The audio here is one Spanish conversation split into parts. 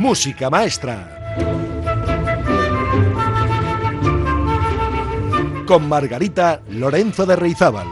Música Maestra. Con Margarita Lorenzo de Reizábal.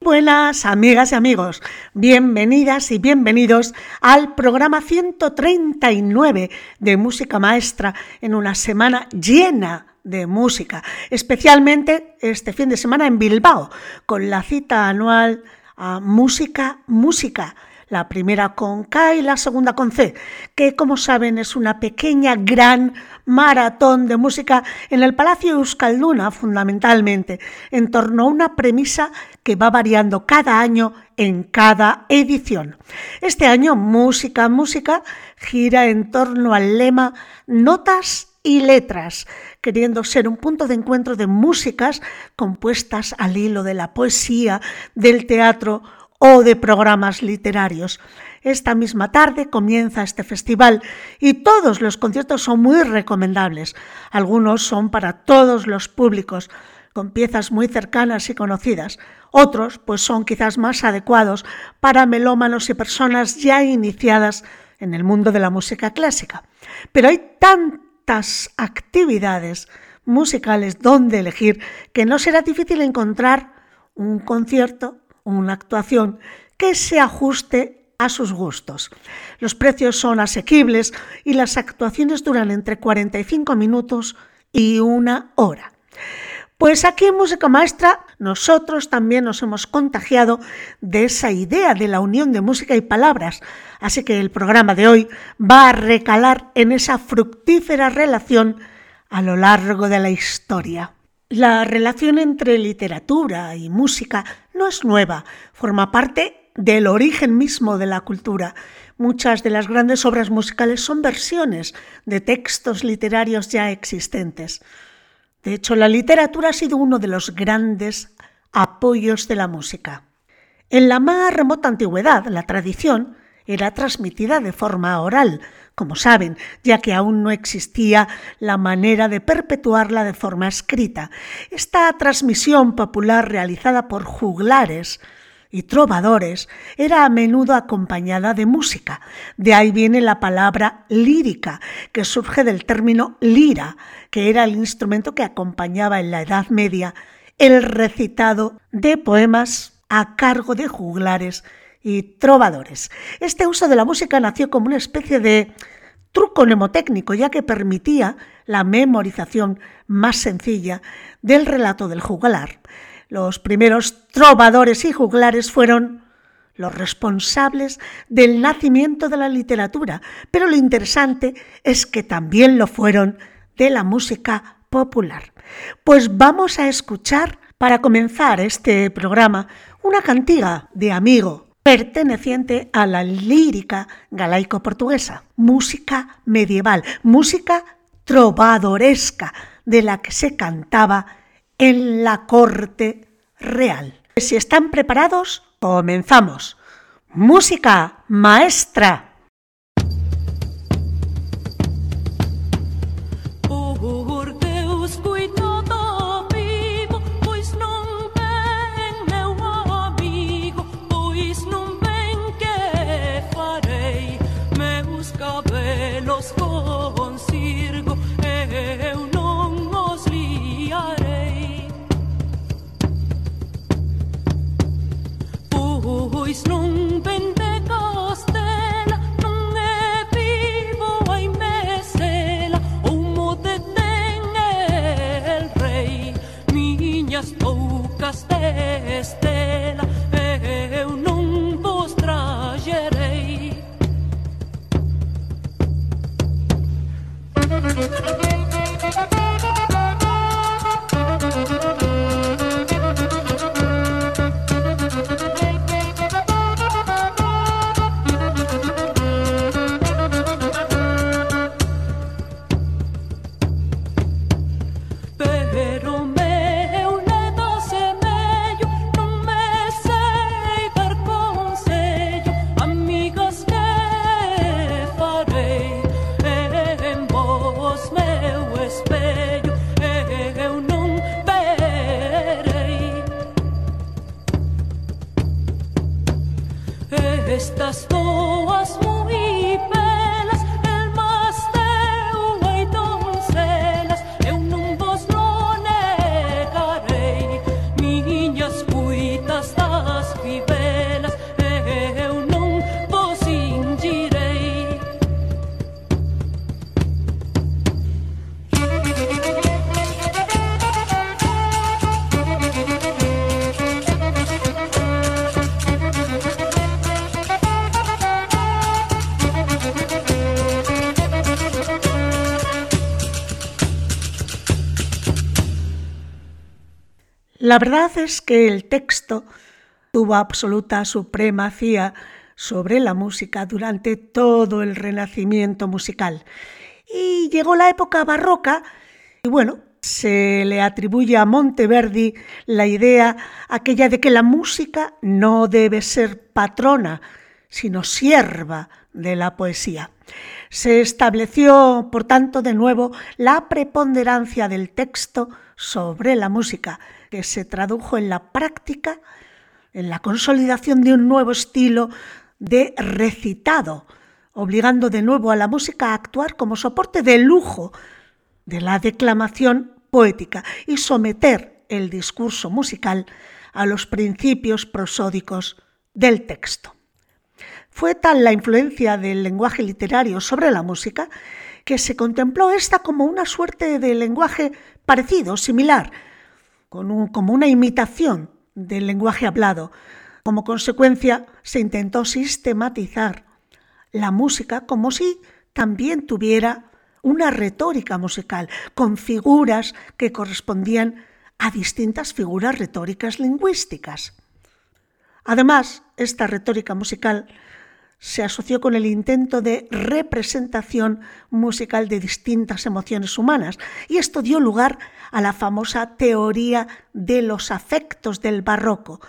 buenas amigas y amigos, bienvenidas y bienvenidos al programa 139 de Música Maestra en una semana llena de música, especialmente este fin de semana en Bilbao, con la cita anual a Música Música la primera con K y la segunda con C, que como saben es una pequeña gran maratón de música en el Palacio Euskalduna fundamentalmente, en torno a una premisa que va variando cada año en cada edición. Este año Música Música gira en torno al lema Notas y letras, queriendo ser un punto de encuentro de músicas compuestas al hilo de la poesía, del teatro o de programas literarios. Esta misma tarde comienza este festival y todos los conciertos son muy recomendables. Algunos son para todos los públicos, con piezas muy cercanas y conocidas. Otros, pues son quizás más adecuados para melómanos y personas ya iniciadas en el mundo de la música clásica. Pero hay tantas actividades musicales donde elegir que no será difícil encontrar un concierto una actuación que se ajuste a sus gustos. Los precios son asequibles y las actuaciones duran entre 45 minutos y una hora. Pues aquí en Música Maestra nosotros también nos hemos contagiado de esa idea de la unión de música y palabras, así que el programa de hoy va a recalar en esa fructífera relación a lo largo de la historia. La relación entre literatura y música no es nueva, forma parte del origen mismo de la cultura. Muchas de las grandes obras musicales son versiones de textos literarios ya existentes. De hecho, la literatura ha sido uno de los grandes apoyos de la música. En la más remota antigüedad, la tradición era transmitida de forma oral, como saben, ya que aún no existía la manera de perpetuarla de forma escrita. Esta transmisión popular realizada por juglares y trovadores era a menudo acompañada de música. De ahí viene la palabra lírica, que surge del término lira, que era el instrumento que acompañaba en la Edad Media el recitado de poemas a cargo de juglares y trovadores. Este uso de la música nació como una especie de truco mnemotécnico, ya que permitía la memorización más sencilla del relato del juglar. Los primeros trovadores y juglares fueron los responsables del nacimiento de la literatura, pero lo interesante es que también lo fueron de la música popular. Pues vamos a escuchar, para comenzar este programa, una cantiga de amigo perteneciente a la lírica galaico-portuguesa, música medieval, música trovadoresca, de la que se cantaba en la corte real. Si están preparados, comenzamos. Música maestra. La verdad es que el texto tuvo absoluta supremacía sobre la música durante todo el renacimiento musical. Y llegó la época barroca y bueno, se le atribuye a Monteverdi la idea aquella de que la música no debe ser patrona, sino sierva de la poesía. Se estableció, por tanto, de nuevo la preponderancia del texto sobre la música, que se tradujo en la práctica, en la consolidación de un nuevo estilo de recitado, obligando de nuevo a la música a actuar como soporte de lujo de la declamación poética y someter el discurso musical a los principios prosódicos del texto. Fue tal la influencia del lenguaje literario sobre la música que se contempló esta como una suerte de lenguaje parecido, similar, como una imitación del lenguaje hablado. Como consecuencia, se intentó sistematizar la música como si también tuviera una retórica musical, con figuras que correspondían a distintas figuras retóricas lingüísticas. Además, esta retórica musical se asoció con el intento de representación musical de distintas emociones humanas y esto dio lugar a la famosa teoría de los afectos del barroco,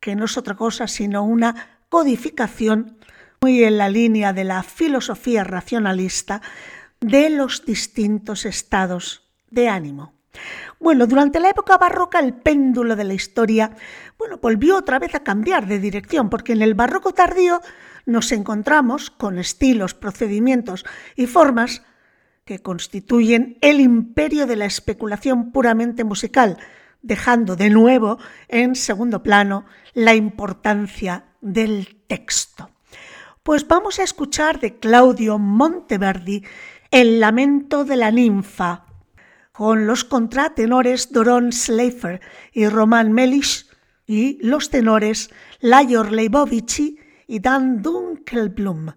que no es otra cosa sino una codificación muy en la línea de la filosofía racionalista de los distintos estados de ánimo. Bueno, durante la época barroca el péndulo de la historia, bueno, volvió otra vez a cambiar de dirección, porque en el barroco tardío nos encontramos con estilos, procedimientos y formas que constituyen el imperio de la especulación puramente musical, dejando de nuevo en segundo plano la importancia del texto. Pues vamos a escuchar de Claudio Monteverdi el lamento de la ninfa, con los contratenores Doron Schleifer y Roman Melisch y los tenores Lajor Leibovici i dan dunkelblom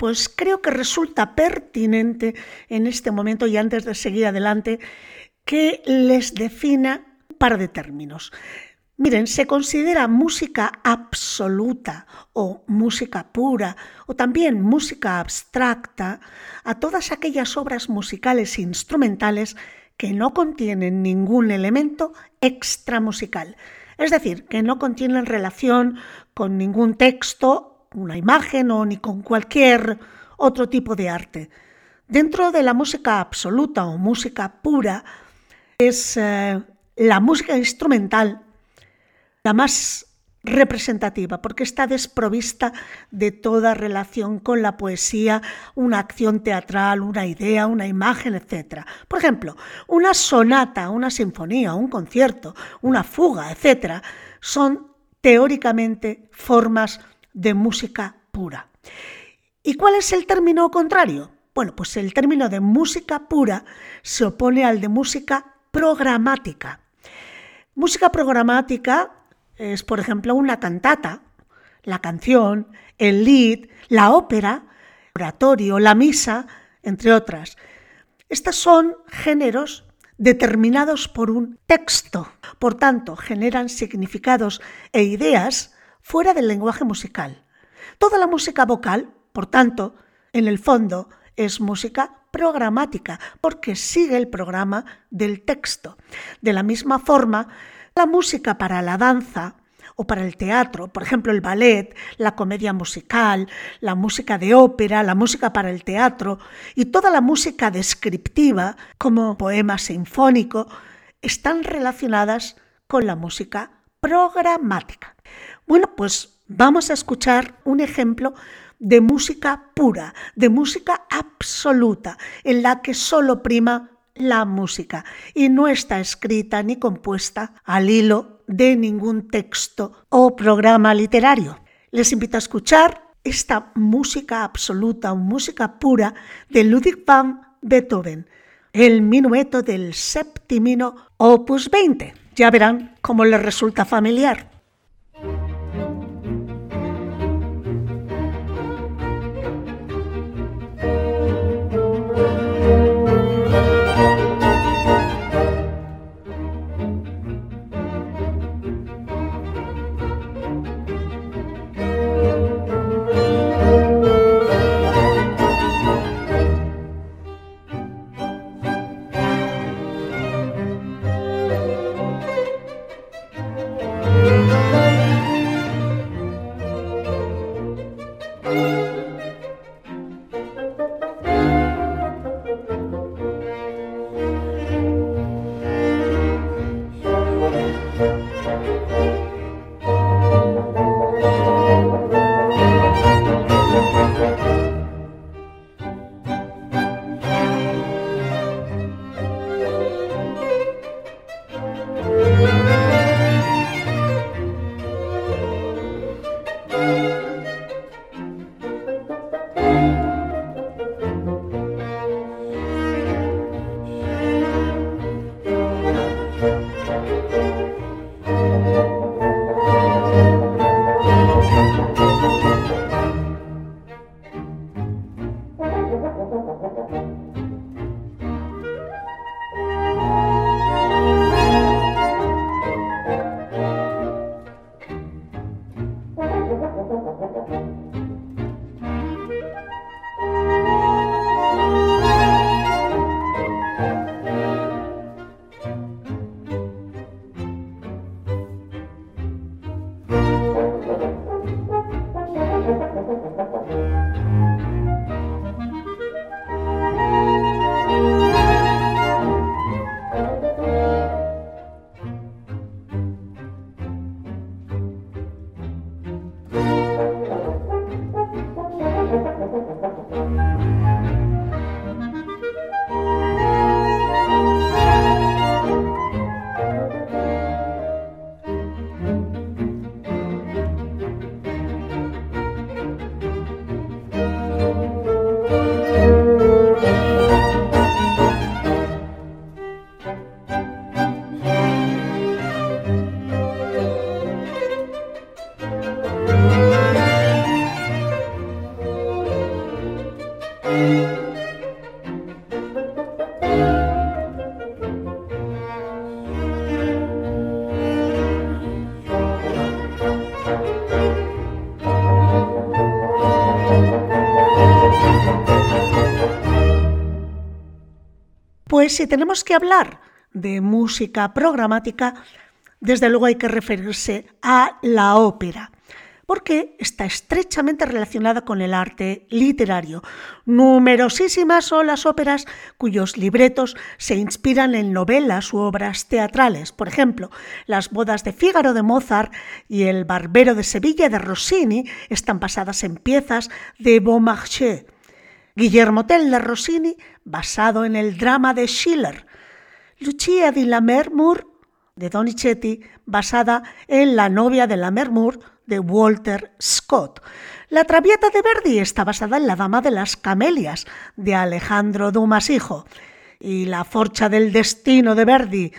pues creo que resulta pertinente en este momento y antes de seguir adelante que les defina un par de términos. Miren, se considera música absoluta o música pura o también música abstracta a todas aquellas obras musicales e instrumentales que no contienen ningún elemento extramusical, es decir, que no contienen relación con ningún texto, una imagen o ni con cualquier otro tipo de arte. Dentro de la música absoluta o música pura es eh, la música instrumental la más representativa, porque está desprovista de toda relación con la poesía, una acción teatral, una idea, una imagen, etc. Por ejemplo, una sonata, una sinfonía, un concierto, una fuga, etc., son teóricamente formas de música pura. ¿Y cuál es el término contrario? Bueno, pues el término de música pura se opone al de música programática. Música programática es, por ejemplo, una cantata, la canción, el lead, la ópera, oratorio, la misa, entre otras. Estos son géneros determinados por un texto, por tanto, generan significados e ideas fuera del lenguaje musical. Toda la música vocal, por tanto, en el fondo, es música programática, porque sigue el programa del texto. De la misma forma, la música para la danza o para el teatro, por ejemplo el ballet, la comedia musical, la música de ópera, la música para el teatro y toda la música descriptiva como poema sinfónico, están relacionadas con la música programática. Bueno, pues vamos a escuchar un ejemplo de música pura, de música absoluta, en la que solo prima la música y no está escrita ni compuesta al hilo de ningún texto o programa literario. Les invito a escuchar esta música absoluta, música pura de Ludwig van Beethoven, el minueto del septimino opus 20. Ya verán cómo les resulta familiar. Si tenemos que hablar de música programática, desde luego hay que referirse a la ópera porque está estrechamente relacionada con el arte literario. Numerosísimas son las óperas cuyos libretos se inspiran en novelas u obras teatrales. Por ejemplo, Las bodas de Fígaro de Mozart y El barbero de Sevilla de Rossini están basadas en piezas de Beaumarchais. Guillermo Tell de Rossini, basado en el drama de Schiller. Lucia di Lammermoor de Donizetti, basada en La novia de Lammermoor de Walter Scott. La Traviata de Verdi está basada en La Dama de las Camelias de Alejandro Dumas Hijo y La Forcha del Destino de Verdi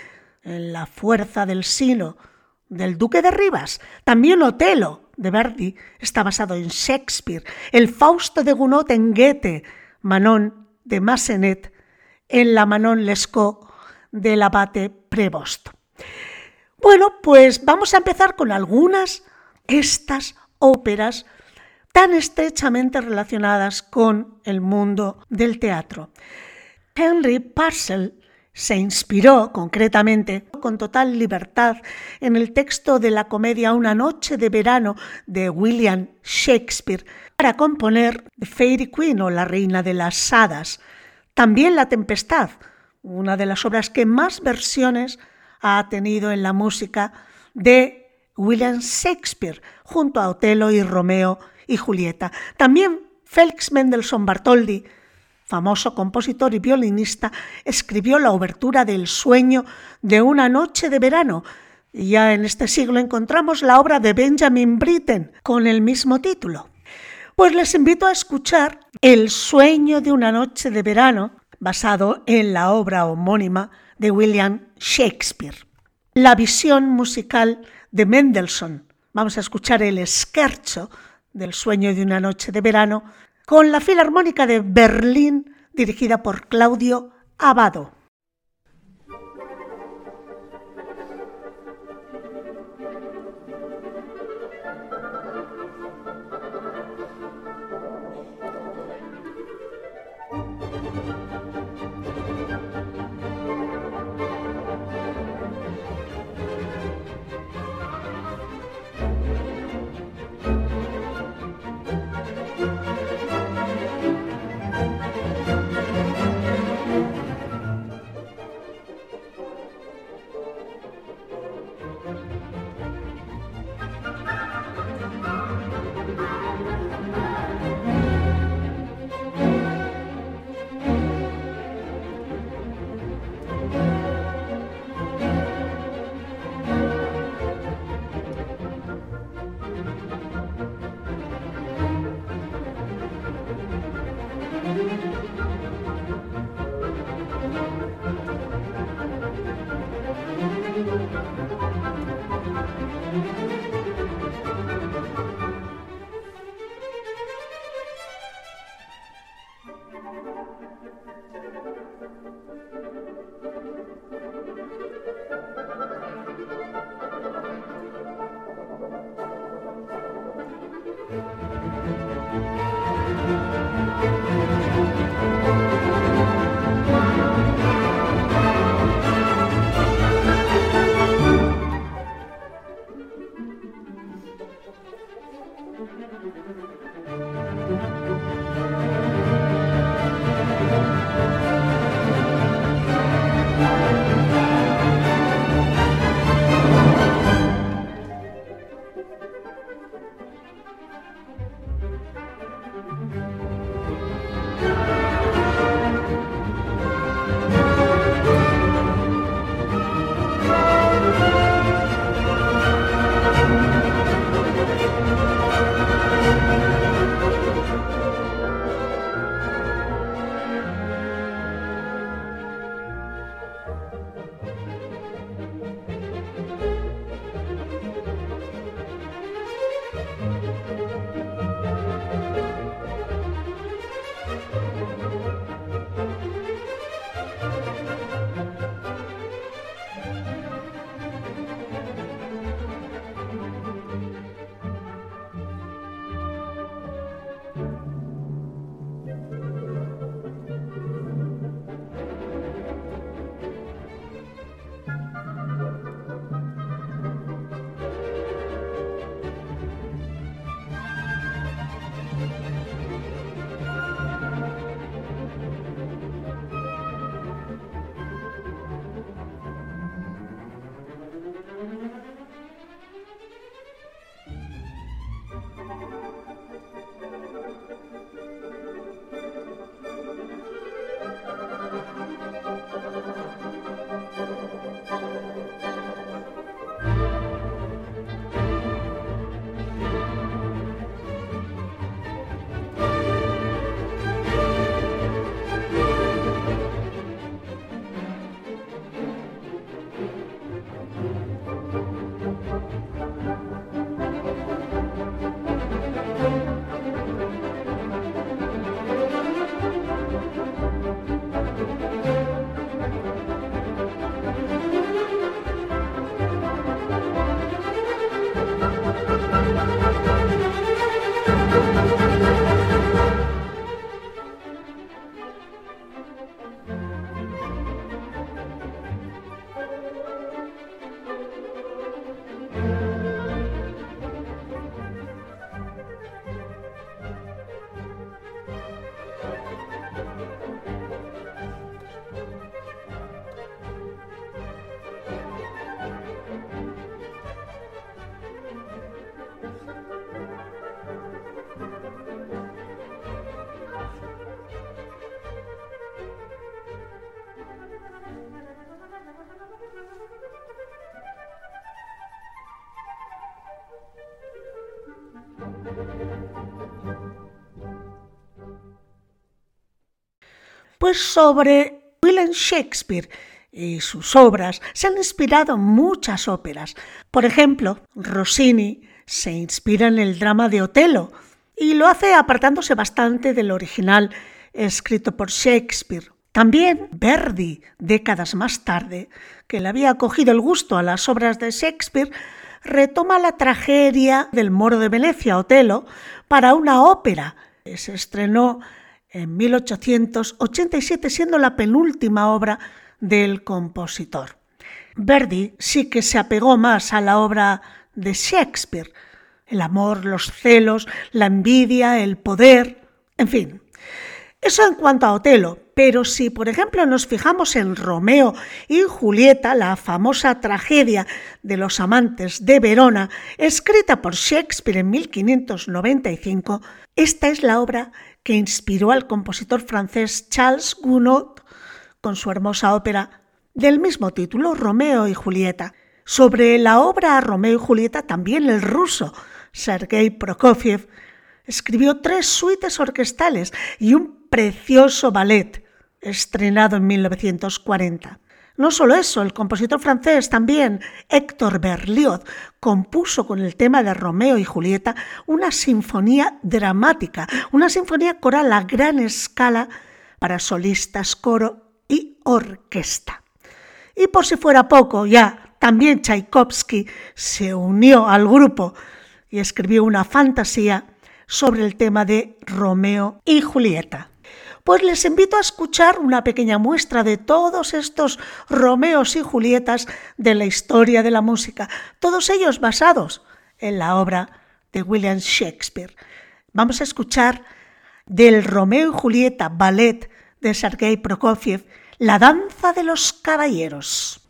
en La Fuerza del Sino del Duque de Rivas. También Otelo de Verdi está basado en Shakespeare, El Fausto de Gounod en Goethe, Manon de Massenet en La Manon Lescaut del abate Prevost. Bueno, pues vamos a empezar con algunas estas óperas tan estrechamente relacionadas con el mundo del teatro. Henry Purcell se inspiró concretamente con total libertad en el texto de la comedia Una noche de verano de William Shakespeare para componer The Fairy Queen o La Reina de las Hadas. También La Tempestad, una de las obras que más versiones ha tenido en la música de William Shakespeare, junto a Otelo y Romeo y Julieta. También Félix Mendelssohn Bartholdy, famoso compositor y violinista, escribió la obertura del sueño de una noche de verano. Y ya en este siglo encontramos la obra de Benjamin Britten con el mismo título. Pues les invito a escuchar El sueño de una noche de verano, basado en la obra homónima de William Shakespeare. La visión musical de Mendelssohn. Vamos a escuchar el Scherzo del sueño de una noche de verano con la Filarmónica de Berlín dirigida por Claudio Abado. Sobre William Shakespeare y sus obras se han inspirado muchas óperas. Por ejemplo, Rossini se inspira en el drama de Otelo y lo hace apartándose bastante del original escrito por Shakespeare. También Verdi, décadas más tarde, que le había cogido el gusto a las obras de Shakespeare, retoma la tragedia del moro de Venecia, Otelo, para una ópera. Se estrenó en 1887, siendo la penúltima obra del compositor. Verdi sí que se apegó más a la obra de Shakespeare, el amor, los celos, la envidia, el poder, en fin. Eso en cuanto a Otelo, pero si por ejemplo nos fijamos en Romeo y Julieta, la famosa tragedia de los amantes de Verona, escrita por Shakespeare en 1595, esta es la obra que inspiró al compositor francés Charles Gounod con su hermosa ópera del mismo título, Romeo y Julieta. Sobre la obra Romeo y Julieta también el ruso Sergei Prokofiev escribió tres suites orquestales y un precioso ballet estrenado en 1940. No solo eso, el compositor francés también, Héctor Berlioz, compuso con el tema de Romeo y Julieta una sinfonía dramática, una sinfonía coral a gran escala para solistas, coro y orquesta. Y por si fuera poco, ya también Tchaikovsky se unió al grupo y escribió una fantasía sobre el tema de Romeo y Julieta. Pues les invito a escuchar una pequeña muestra de todos estos Romeos y Julietas de la historia de la música, todos ellos basados en la obra de William Shakespeare. Vamos a escuchar del Romeo y Julieta ballet de Sergei Prokofiev la danza de los caballeros.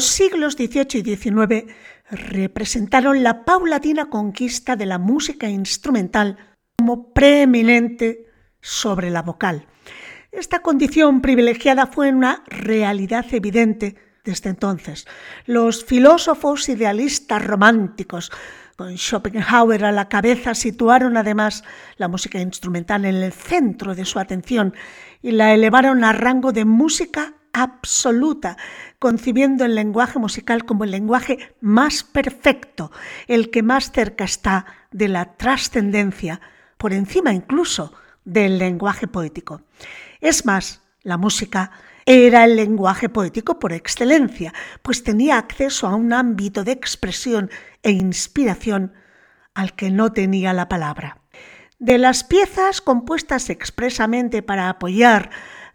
Los siglos XVIII y XIX representaron la paulatina conquista de la música instrumental como preeminente sobre la vocal. Esta condición privilegiada fue una realidad evidente desde entonces. Los filósofos idealistas románticos, con Schopenhauer a la cabeza, situaron además la música instrumental en el centro de su atención y la elevaron a rango de música absoluta, concibiendo el lenguaje musical como el lenguaje más perfecto, el que más cerca está de la trascendencia, por encima incluso del lenguaje poético. Es más, la música era el lenguaje poético por excelencia, pues tenía acceso a un ámbito de expresión e inspiración al que no tenía la palabra. De las piezas compuestas expresamente para apoyar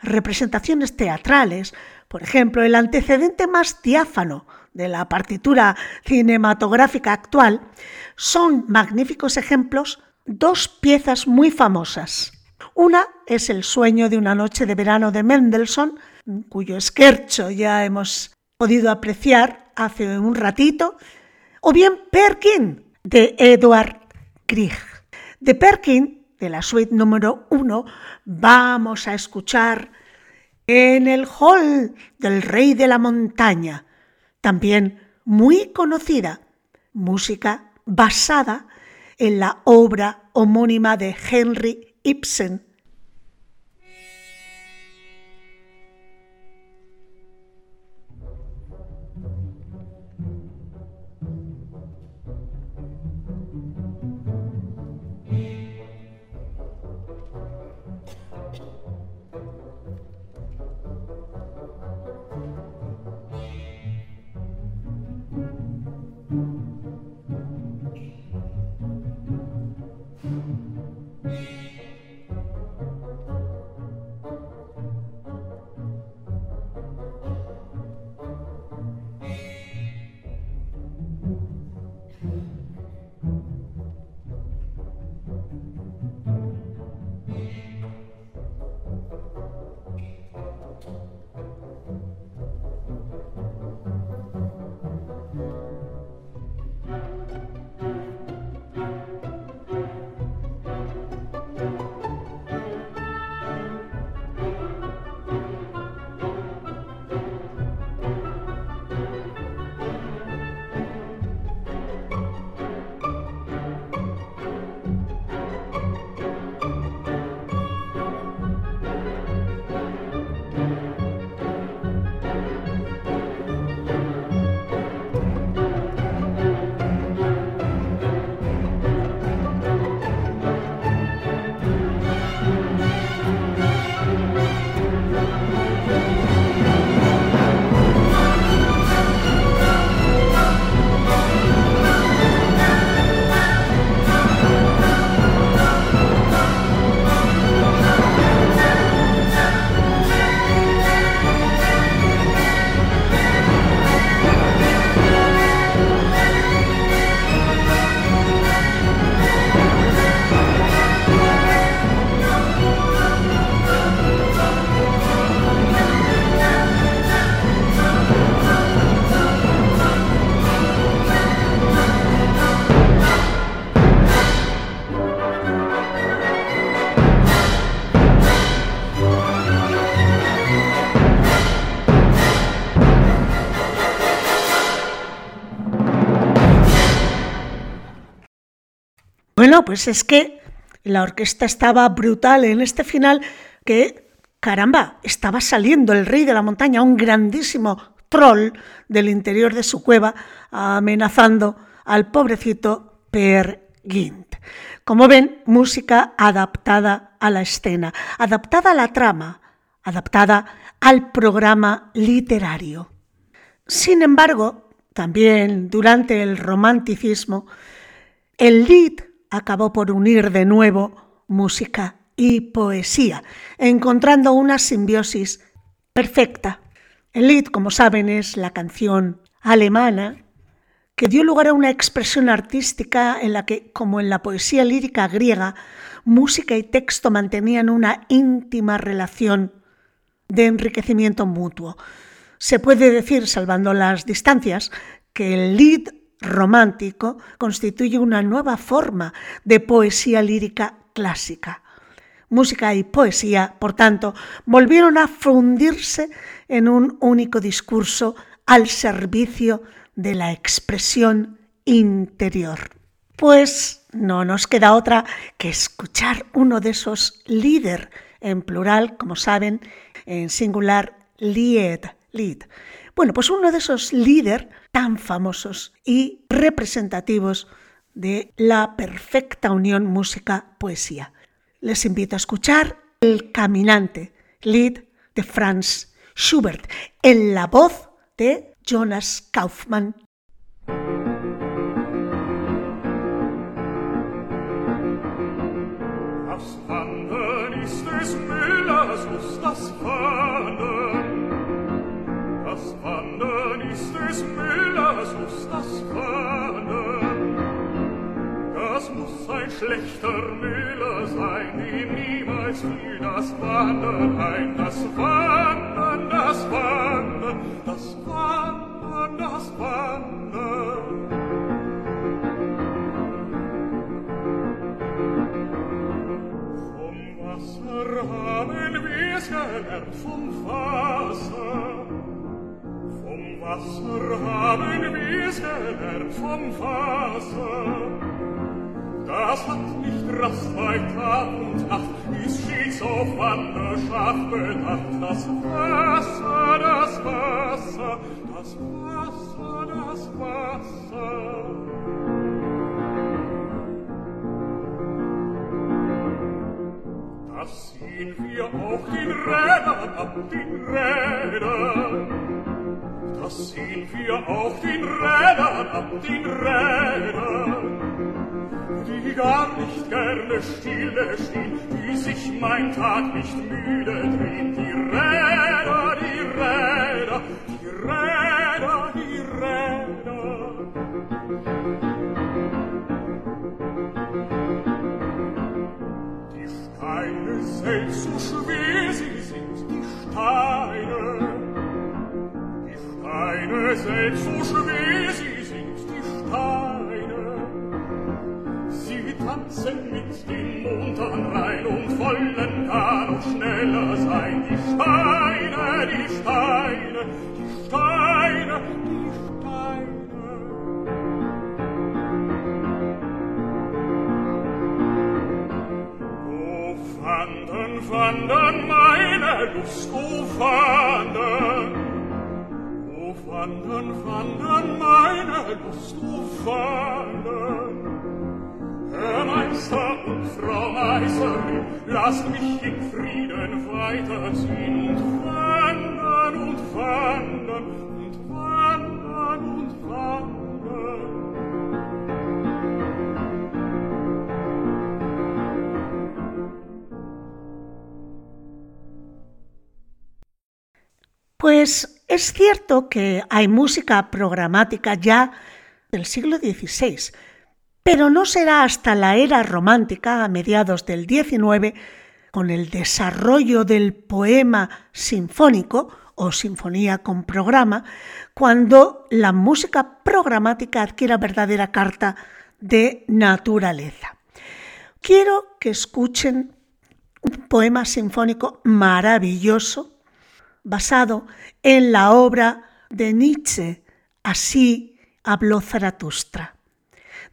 representaciones teatrales, por ejemplo, el antecedente más diáfano de la partitura cinematográfica actual, son magníficos ejemplos dos piezas muy famosas. Una es El sueño de una noche de verano de Mendelssohn, cuyo esquercho ya hemos podido apreciar hace un ratito, o bien Perkin de Edward Grieg. De Perkin, de la suite número uno, vamos a escuchar en el hall del rey de la montaña, también muy conocida, música basada en la obra homónima de Henry Ibsen Bueno, pues es que la orquesta estaba brutal en este final que, caramba, estaba saliendo el rey de la montaña, un grandísimo troll del interior de su cueva, amenazando al pobrecito Per Gint. Como ven, música adaptada a la escena, adaptada a la trama, adaptada al programa literario. Sin embargo, también durante el romanticismo, el lead acabó por unir de nuevo música y poesía, encontrando una simbiosis perfecta. El Lied, como saben, es la canción alemana que dio lugar a una expresión artística en la que, como en la poesía lírica griega, música y texto mantenían una íntima relación de enriquecimiento mutuo. Se puede decir, salvando las distancias, que el Lied romántico constituye una nueva forma de poesía lírica clásica. Música y poesía, por tanto, volvieron a fundirse en un único discurso al servicio de la expresión interior. Pues no nos queda otra que escuchar uno de esos líder, en plural, como saben, en singular, lied, lead. Bueno, pues uno de esos líder tan famosos y representativos de la perfecta unión música-poesía. Les invito a escuchar El Caminante, lead de Franz Schubert, en la voz de Jonas Kaufmann. das Wandern ist des Müllers muss das Wandern. Das muss ein schlechter Müller sein, dem niemals fiel das Pfannen ein. Das Wandern, das Wandern, das Wandern, das Wandern. Vom Wasser haben wir's gelernt, vom Wasser. Wasser haben wir's gelernt vom Wasser. Das hat nicht Rast bei Tag und Nacht, ist stets auf Wanderschaft bedacht. Das Wasser, das Wasser, das Wasser, das Wasser. Das sehen wir auch den Rädern ab, den Rädern was sehen wir auf den Rädern ab den Rädern, die gar nicht gerne stille stehen, die sich mein Tag nicht müde drehen, die Räder, die Räder, die Räder, die Räder. Die Steine selbst, so schwer sie sind, die Steine, Steine selbst so schwer sie sind die Steine. Sie tanzen mit dem Mond an Rhein und wollen da noch schneller sein. Die Steine die Steine die Steine die Steine. Wandern, wandern meine Lust, oh, wandern! Wandern, wandern meine Lust, o wandern. Herr Meister und Frau Meisterin, lasst mich in Frieden weiterziehen und wandern und wandern und wandern und wandern. Pues es cierto que hay música programática ya del siglo XVI, pero no será hasta la era romántica, a mediados del XIX, con el desarrollo del poema sinfónico o sinfonía con programa, cuando la música programática adquiere verdadera carta de naturaleza. Quiero que escuchen un poema sinfónico maravilloso basado en la obra de Nietzsche, Así habló Zaratustra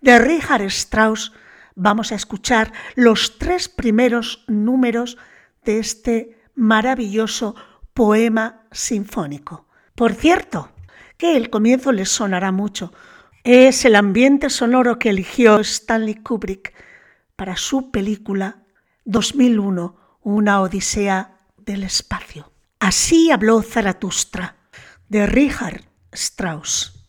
de Richard Strauss vamos a escuchar los tres primeros números de este maravilloso poema sinfónico. Por cierto, que el comienzo les sonará mucho. Es el ambiente sonoro que eligió Stanley Kubrick para su película 2001, Una Odisea del Espacio. Así habló Zaratustra, de Richard Strauss.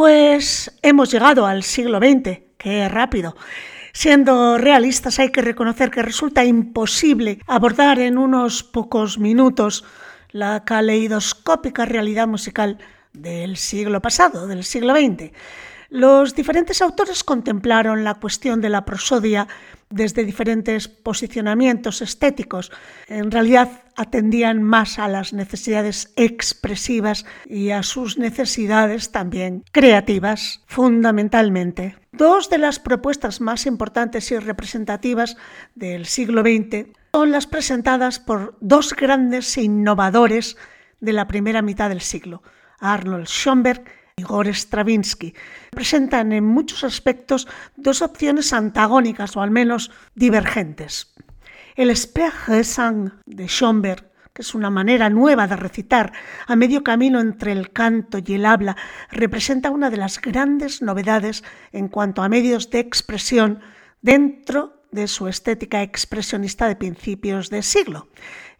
Pues hemos llegado al siglo XX, qué rápido. Siendo realistas hay que reconocer que resulta imposible abordar en unos pocos minutos la caleidoscópica realidad musical del siglo pasado, del siglo XX. Los diferentes autores contemplaron la cuestión de la prosodia desde diferentes posicionamientos estéticos. En realidad atendían más a las necesidades expresivas y a sus necesidades también creativas, fundamentalmente. Dos de las propuestas más importantes y representativas del siglo XX son las presentadas por dos grandes innovadores de la primera mitad del siglo, Arnold Schoenberg Igor Stravinsky. Presentan en muchos aspectos dos opciones antagónicas o al menos divergentes. El Sprechgesang de Schoenberg que es una manera nueva de recitar a medio camino entre el canto y el habla, representa una de las grandes novedades en cuanto a medios de expresión dentro de su estética expresionista de principios de siglo.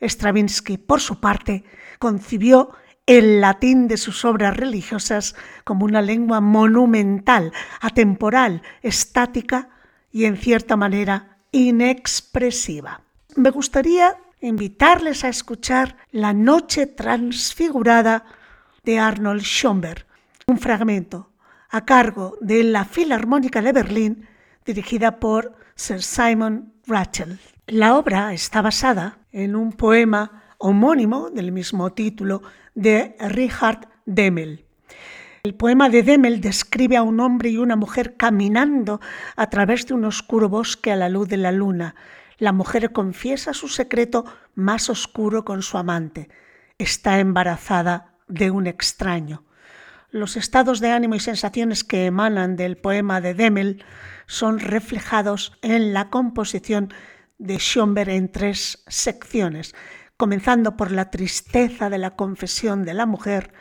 Stravinsky, por su parte, concibió el latín de sus obras religiosas como una lengua monumental, atemporal, estática y en cierta manera inexpresiva. Me gustaría invitarles a escuchar La Noche Transfigurada de Arnold Schoenberg, un fragmento a cargo de la Filarmónica de Berlín dirigida por Sir Simon Rattle. La obra está basada en un poema homónimo del mismo título de Richard Demel. El poema de Demel describe a un hombre y una mujer caminando a través de un oscuro bosque a la luz de la luna. La mujer confiesa su secreto más oscuro con su amante. Está embarazada de un extraño. Los estados de ánimo y sensaciones que emanan del poema de Demel son reflejados en la composición de Schoenberg en tres secciones comenzando por la tristeza de la confesión de la mujer,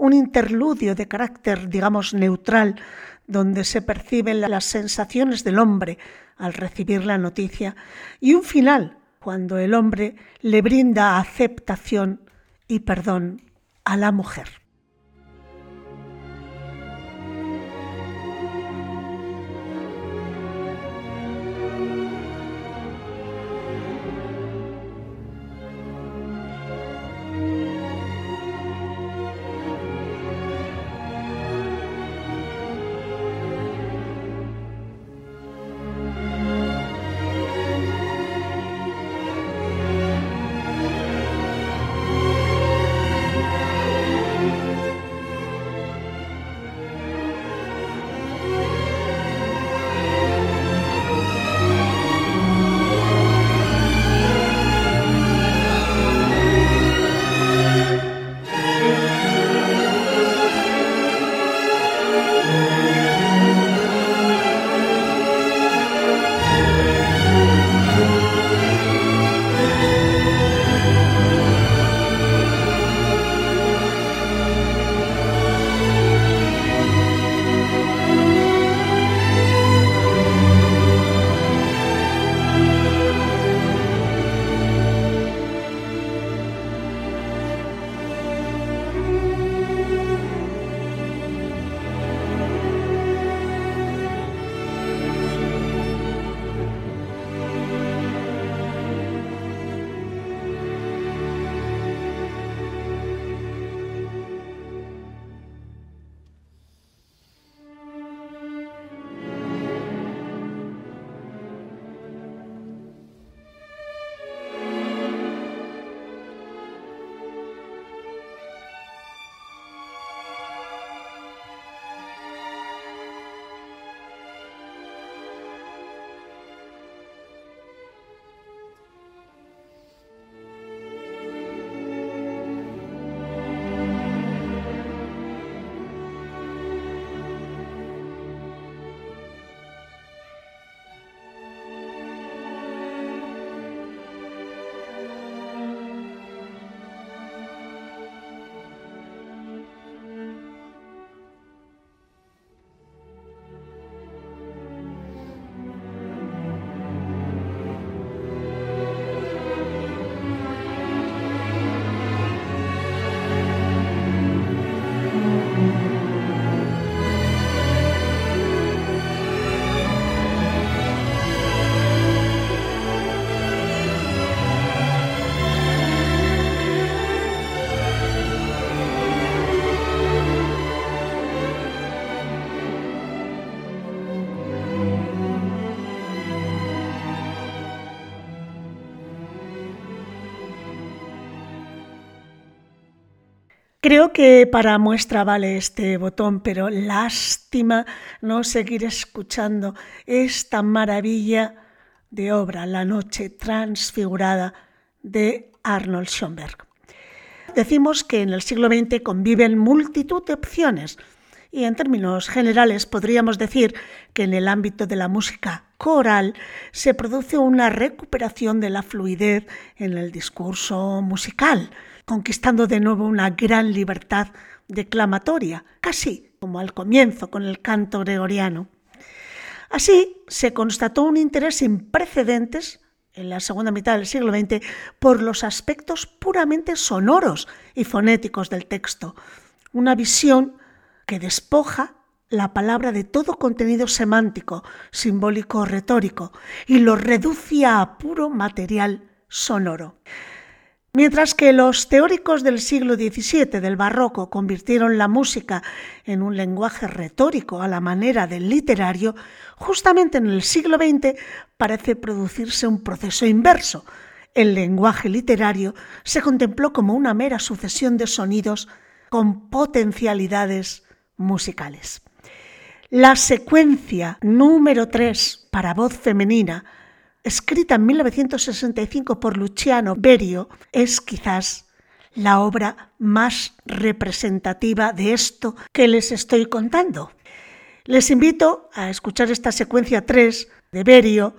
un interludio de carácter, digamos, neutral, donde se perciben las sensaciones del hombre al recibir la noticia, y un final, cuando el hombre le brinda aceptación y perdón a la mujer. Creo que para muestra vale este botón, pero lástima no seguir escuchando esta maravilla de obra, La Noche Transfigurada de Arnold Schoenberg. Decimos que en el siglo XX conviven multitud de opciones y en términos generales podríamos decir que en el ámbito de la música coral se produce una recuperación de la fluidez en el discurso musical, conquistando de nuevo una gran libertad declamatoria, casi como al comienzo con el canto gregoriano. Así se constató un interés sin precedentes en la segunda mitad del siglo XX por los aspectos puramente sonoros y fonéticos del texto, una visión que despoja la palabra de todo contenido semántico, simbólico o retórico y lo reduce a puro material sonoro. Mientras que los teóricos del siglo XVII del barroco convirtieron la música en un lenguaje retórico a la manera del literario, justamente en el siglo XX parece producirse un proceso inverso. El lenguaje literario se contempló como una mera sucesión de sonidos con potencialidades musicales. La secuencia número 3 para voz femenina escrita en 1965 por Luciano Berio, es quizás la obra más representativa de esto que les estoy contando. Les invito a escuchar esta secuencia 3 de Berio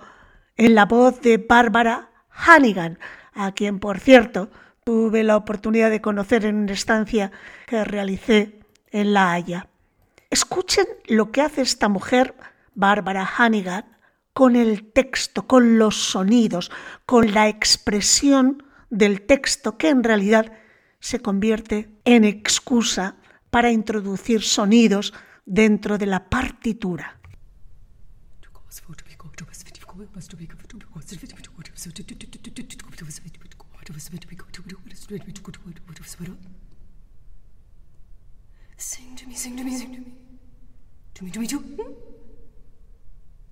en la voz de Bárbara Hannigan, a quien, por cierto, tuve la oportunidad de conocer en una estancia que realicé en La Haya. Escuchen lo que hace esta mujer, Bárbara Hannigan, con el texto, con los sonidos, con la expresión del texto que en realidad se convierte en excusa para introducir sonidos dentro de la partitura.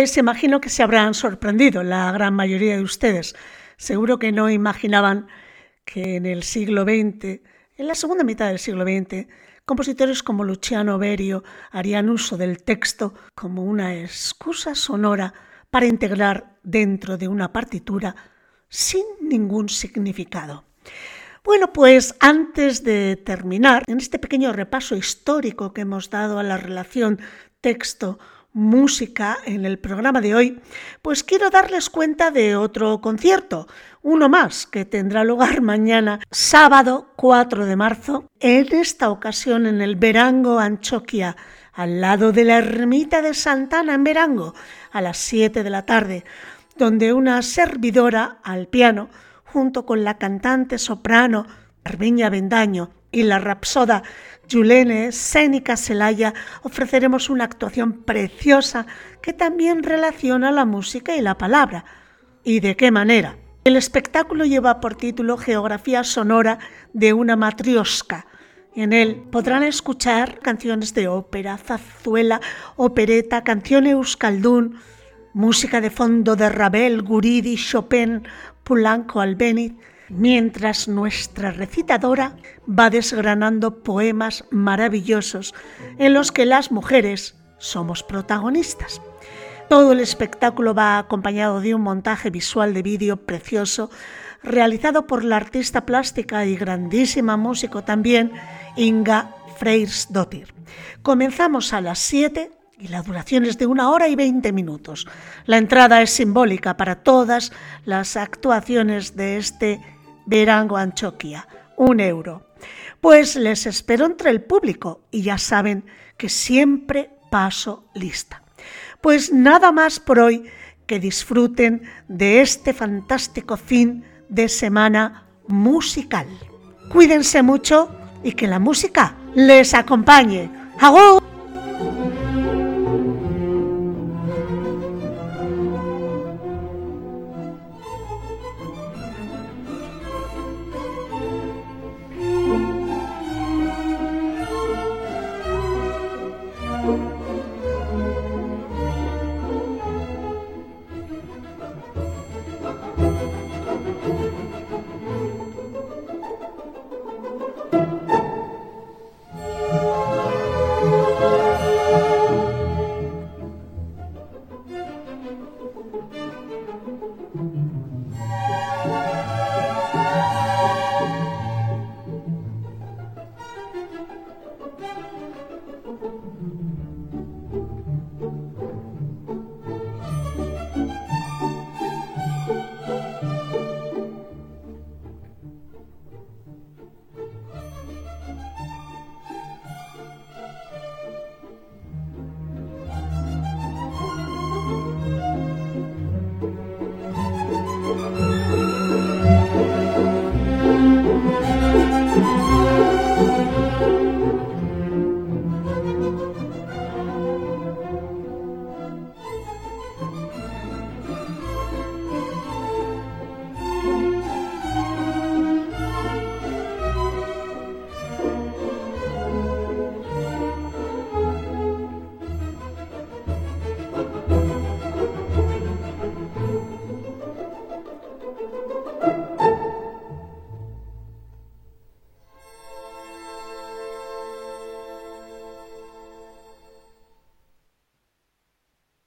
Pues imagino que se habrán sorprendido la gran mayoría de ustedes. Seguro que no imaginaban que en el siglo XX, en la segunda mitad del siglo XX, compositores como Luciano Berio harían uso del texto como una excusa sonora para integrar dentro de una partitura sin ningún significado. Bueno, pues antes de terminar, en este pequeño repaso histórico que hemos dado a la relación texto música en el programa de hoy, pues quiero darles cuenta de otro concierto, uno más, que tendrá lugar mañana, sábado 4 de marzo, en esta ocasión en el Verango Anchoquia, al lado de la ermita de Santana en Verango, a las 7 de la tarde, donde una servidora al piano, junto con la cantante soprano Arbeña Bendaño y la rapsoda Yulene Sénica Celaya ofreceremos una actuación preciosa que también relaciona la música y la palabra. ¿Y de qué manera? El espectáculo lleva por título Geografía Sonora de una matriosca. En él podrán escuchar canciones de ópera, zazuela, opereta, canción euskaldún, música de fondo de Ravel, Guridi, Chopin, Pulanco, Albéniz, mientras nuestra recitadora va desgranando poemas maravillosos en los que las mujeres somos protagonistas. Todo el espectáculo va acompañado de un montaje visual de vídeo precioso realizado por la artista plástica y grandísima músico también, Inga Freyrsdottir. Comenzamos a las 7 y la duración es de una hora y 20 minutos. La entrada es simbólica para todas las actuaciones de este Verango Anchoquia, un euro. Pues les espero entre el público y ya saben que siempre paso lista. Pues nada más por hoy, que disfruten de este fantástico fin de semana musical. Cuídense mucho y que la música les acompañe. ¡Agur!